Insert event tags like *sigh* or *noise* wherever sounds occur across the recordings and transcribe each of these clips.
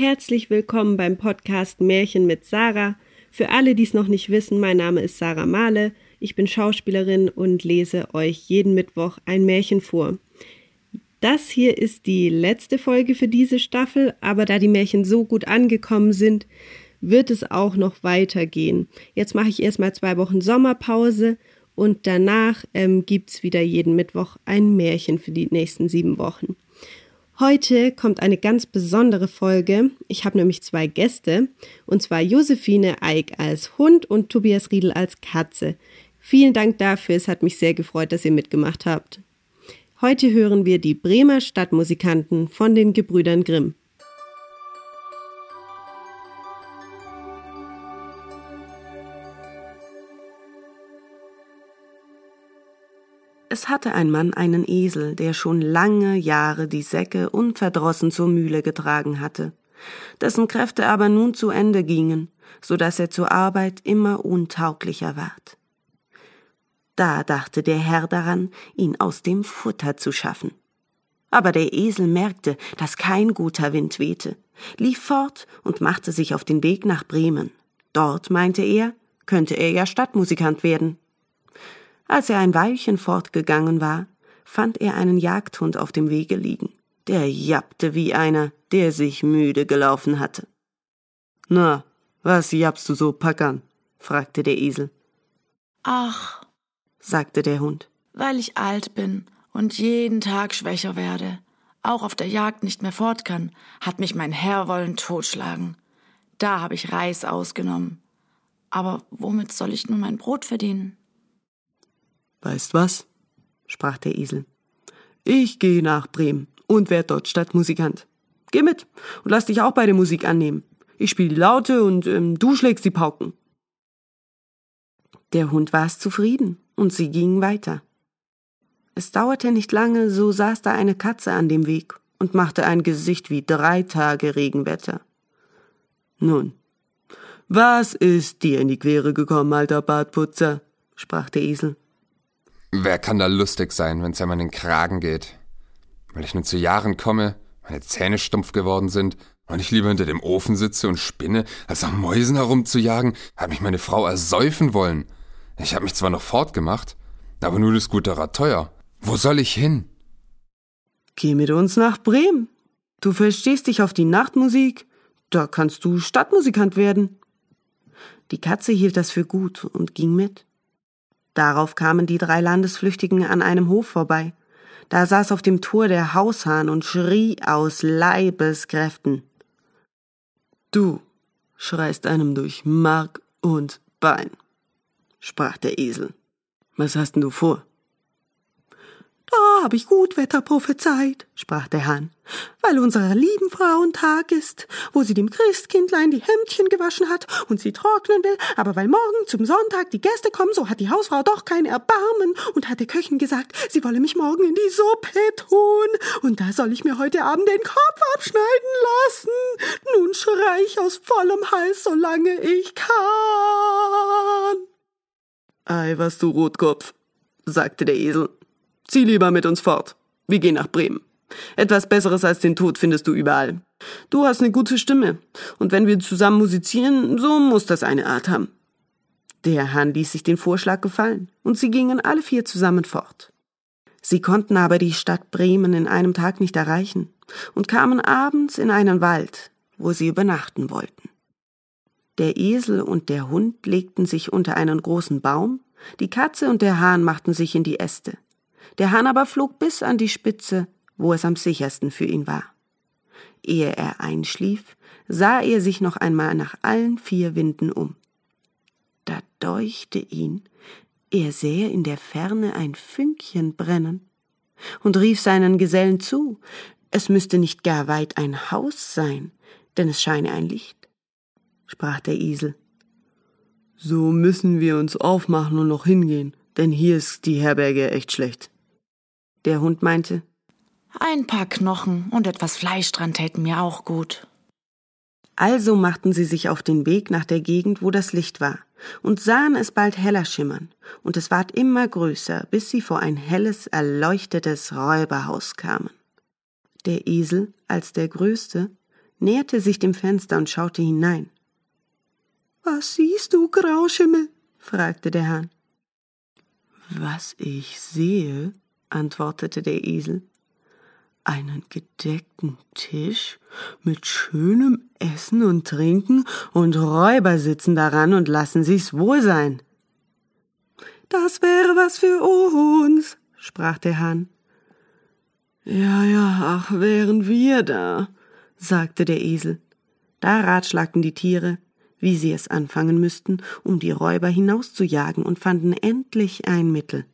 Herzlich willkommen beim Podcast Märchen mit Sarah. Für alle, die es noch nicht wissen, mein Name ist Sarah Mahle. Ich bin Schauspielerin und lese euch jeden Mittwoch ein Märchen vor. Das hier ist die letzte Folge für diese Staffel, aber da die Märchen so gut angekommen sind, wird es auch noch weitergehen. Jetzt mache ich erstmal zwei Wochen Sommerpause und danach ähm, gibt es wieder jeden Mittwoch ein Märchen für die nächsten sieben Wochen. Heute kommt eine ganz besondere Folge. Ich habe nämlich zwei Gäste, und zwar Josephine Eick als Hund und Tobias Riedel als Katze. Vielen Dank dafür, es hat mich sehr gefreut, dass ihr mitgemacht habt. Heute hören wir die Bremer Stadtmusikanten von den Gebrüdern Grimm. Es hatte ein Mann einen Esel, der schon lange Jahre die Säcke unverdrossen zur Mühle getragen hatte, dessen Kräfte aber nun zu Ende gingen, so dass er zur Arbeit immer untauglicher ward. Da dachte der Herr daran, ihn aus dem Futter zu schaffen. Aber der Esel merkte, dass kein guter Wind wehte, lief fort und machte sich auf den Weg nach Bremen. Dort, meinte er, könnte er ja Stadtmusikant werden. Als er ein Weilchen fortgegangen war, fand er einen Jagdhund auf dem Wege liegen. Der jappte wie einer, der sich müde gelaufen hatte. Na, was jappst du so, Packern? fragte der Esel. Ach, sagte der Hund, weil ich alt bin und jeden Tag schwächer werde, auch auf der Jagd nicht mehr fort kann, hat mich mein Herr wollen totschlagen. Da habe ich Reis ausgenommen. Aber womit soll ich nun mein Brot verdienen? Weißt was? sprach der Esel. Ich gehe nach Bremen und werde dort Stadtmusikant. Geh mit und lass dich auch bei der Musik annehmen. Ich spiele die Laute und ähm, du schlägst die Pauken. Der Hund war es zufrieden und sie gingen weiter. Es dauerte nicht lange, so saß da eine Katze an dem Weg und machte ein Gesicht wie drei Tage Regenwetter. Nun, was ist dir in die Quere gekommen, alter Bartputzer? sprach der Esel. Wer kann da lustig sein, wenn's einem an den Kragen geht? Weil ich nun zu Jahren komme, meine Zähne stumpf geworden sind und ich lieber hinter dem Ofen sitze und spinne, als nach Mäusen herumzujagen, hat mich meine Frau ersäufen wollen. Ich habe mich zwar noch fortgemacht, aber nun ist guter Rat teuer. Wo soll ich hin? Geh mit uns nach Bremen. Du verstehst dich auf die Nachtmusik, da kannst du Stadtmusikant werden. Die Katze hielt das für gut und ging mit. Darauf kamen die drei Landesflüchtigen an einem Hof vorbei. Da saß auf dem Tor der Haushahn und schrie aus Leibeskräften. Du schreist einem durch Mark und Bein, sprach der Esel. Was hast denn du vor? Da hab ich gut Wetter prophezeit, sprach der Hahn, weil unserer lieben Frauentag ist, wo sie dem Christkindlein die Hemdchen gewaschen hat und sie trocknen will, aber weil morgen zum Sonntag die Gäste kommen, so hat die Hausfrau doch kein Erbarmen und hat der Köchin gesagt, sie wolle mich morgen in die Suppe tun, und da soll ich mir heute Abend den Kopf abschneiden lassen. Nun schrei ich aus vollem Hals, solange ich kann. Ei, was du Rotkopf, sagte der Esel. Zieh lieber mit uns fort. Wir gehen nach Bremen. Etwas Besseres als den Tod findest du überall. Du hast eine gute Stimme, und wenn wir zusammen musizieren, so muss das eine Art haben. Der Hahn ließ sich den Vorschlag gefallen, und sie gingen alle vier zusammen fort. Sie konnten aber die Stadt Bremen in einem Tag nicht erreichen und kamen abends in einen Wald, wo sie übernachten wollten. Der Esel und der Hund legten sich unter einen großen Baum, die Katze und der Hahn machten sich in die Äste. Der Hahn aber flog bis an die Spitze, wo es am sichersten für ihn war. Ehe er einschlief, sah er sich noch einmal nach allen vier Winden um. Da deuchte ihn, er sähe in der Ferne ein Fünkchen brennen, und rief seinen Gesellen zu, es müsste nicht gar weit ein Haus sein, denn es scheine ein Licht. Sprach der Esel. So müssen wir uns aufmachen und noch hingehen, denn hier ist die Herberge echt schlecht. Der Hund meinte, ein paar Knochen und etwas Fleisch dran täten mir auch gut. Also machten sie sich auf den Weg nach der Gegend, wo das Licht war, und sahen es bald heller schimmern, und es ward immer größer, bis sie vor ein helles, erleuchtetes Räuberhaus kamen. Der Esel, als der Größte, näherte sich dem Fenster und schaute hinein. Was siehst du, Grauschimmel? fragte der Hahn. Was ich sehe, antwortete der Esel, einen gedeckten Tisch mit schönem Essen und Trinken und Räuber sitzen daran und lassen sich's wohl sein. Das wäre was für uns, sprach der Hahn. Ja, ja, ach, wären wir da, sagte der Esel. Da ratschlagten die Tiere, wie sie es anfangen müssten, um die Räuber hinauszujagen und fanden endlich ein Mittel.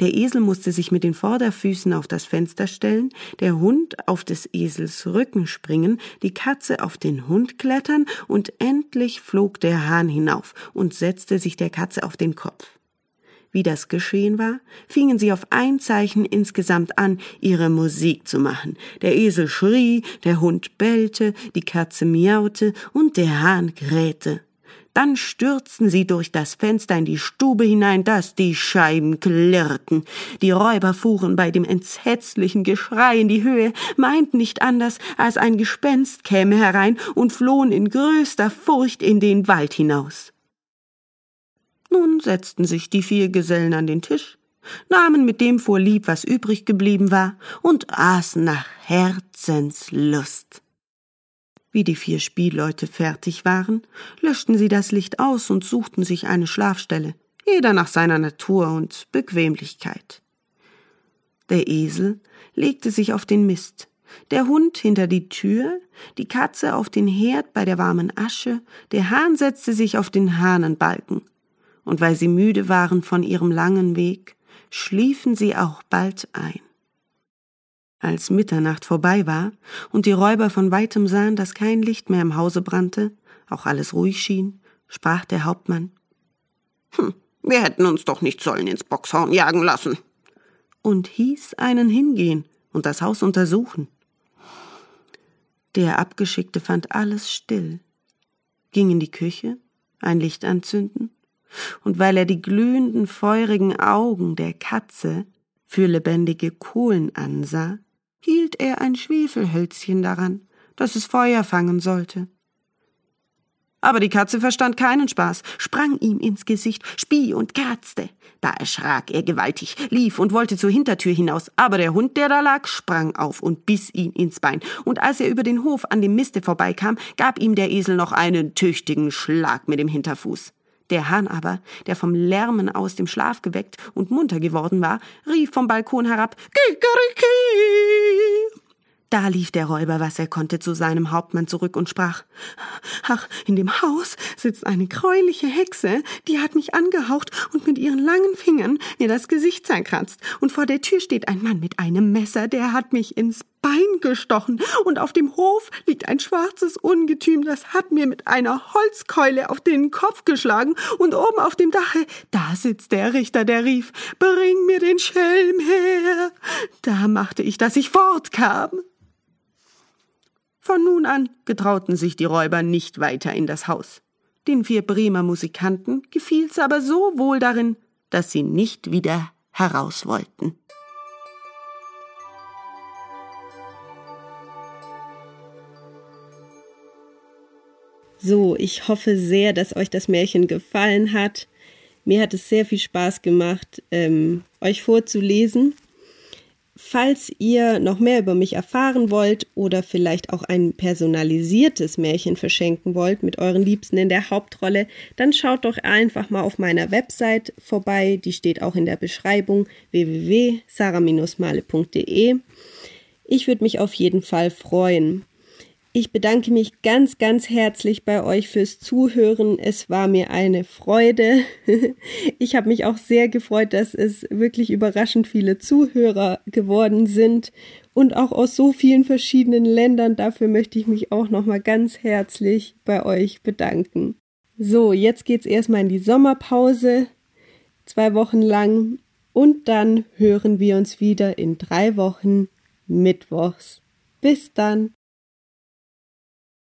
Der Esel musste sich mit den Vorderfüßen auf das Fenster stellen, der Hund auf des Esels Rücken springen, die Katze auf den Hund klettern, und endlich flog der Hahn hinauf und setzte sich der Katze auf den Kopf. Wie das geschehen war, fingen sie auf ein Zeichen insgesamt an, ihre Musik zu machen. Der Esel schrie, der Hund bellte, die Katze miaute und der Hahn krähte. Dann stürzten sie durch das Fenster in die Stube hinein, dass die Scheiben klirrten. Die Räuber fuhren bei dem entsetzlichen Geschrei in die Höhe, meinten nicht anders, als ein Gespenst käme herein und flohen in größter Furcht in den Wald hinaus. Nun setzten sich die vier Gesellen an den Tisch, nahmen mit dem vorlieb, was übrig geblieben war, und aßen nach Herzenslust. Wie die vier Spielleute fertig waren, löschten sie das Licht aus und suchten sich eine Schlafstelle, jeder nach seiner Natur und Bequemlichkeit. Der Esel legte sich auf den Mist, der Hund hinter die Tür, die Katze auf den Herd bei der warmen Asche, der Hahn setzte sich auf den Hahnenbalken, und weil sie müde waren von ihrem langen Weg, schliefen sie auch bald ein. Als Mitternacht vorbei war und die Räuber von weitem sahen, dass kein Licht mehr im Hause brannte, auch alles ruhig schien, sprach der Hauptmann. Hm, wir hätten uns doch nicht sollen ins Boxhorn jagen lassen. Und hieß einen hingehen und das Haus untersuchen. Der Abgeschickte fand alles still, ging in die Küche, ein Licht anzünden, und weil er die glühenden, feurigen Augen der Katze für lebendige Kohlen ansah, hielt er ein Schwefelhölzchen daran, dass es Feuer fangen sollte. Aber die Katze verstand keinen Spaß, sprang ihm ins Gesicht, spie und kratzte. Da erschrak er gewaltig, lief und wollte zur Hintertür hinaus, aber der Hund, der da lag, sprang auf und biss ihn ins Bein, und als er über den Hof an dem Miste vorbeikam, gab ihm der Esel noch einen tüchtigen Schlag mit dem Hinterfuß. Der Hahn aber, der vom Lärmen aus dem Schlaf geweckt und munter geworden war, rief vom Balkon herab Kikeriki. Da lief der Räuber, was er konnte, zu seinem Hauptmann zurück und sprach Ach, in dem Haus sitzt eine gräuliche Hexe, die hat mich angehaucht und mit ihren langen Fingern mir das Gesicht zerkratzt, und vor der Tür steht ein Mann mit einem Messer, der hat mich ins Bein gestochen, und auf dem Hof liegt ein schwarzes Ungetüm, das hat mir mit einer Holzkeule auf den Kopf geschlagen, und oben auf dem Dache, da sitzt der Richter, der rief Bring mir den Schelm her. Da machte ich, dass ich fortkam. Von nun an getrauten sich die Räuber nicht weiter in das Haus. Den vier Bremer Musikanten gefiel's aber so wohl darin, dass sie nicht wieder heraus wollten. So, ich hoffe sehr, dass euch das Märchen gefallen hat. Mir hat es sehr viel Spaß gemacht, ähm, euch vorzulesen. Falls ihr noch mehr über mich erfahren wollt oder vielleicht auch ein personalisiertes Märchen verschenken wollt mit euren Liebsten in der Hauptrolle, dann schaut doch einfach mal auf meiner Website vorbei. Die steht auch in der Beschreibung www.sarah-male.de. Ich würde mich auf jeden Fall freuen. Ich bedanke mich ganz, ganz herzlich bei euch fürs Zuhören. Es war mir eine Freude. *laughs* Ich habe mich auch sehr gefreut, dass es wirklich überraschend viele Zuhörer geworden sind und auch aus so vielen verschiedenen Ländern. Dafür möchte ich mich auch nochmal ganz herzlich bei euch bedanken. So, jetzt geht's erstmal in die Sommerpause. Zwei Wochen lang. Und dann hören wir uns wieder in drei Wochen Mittwochs. Bis dann.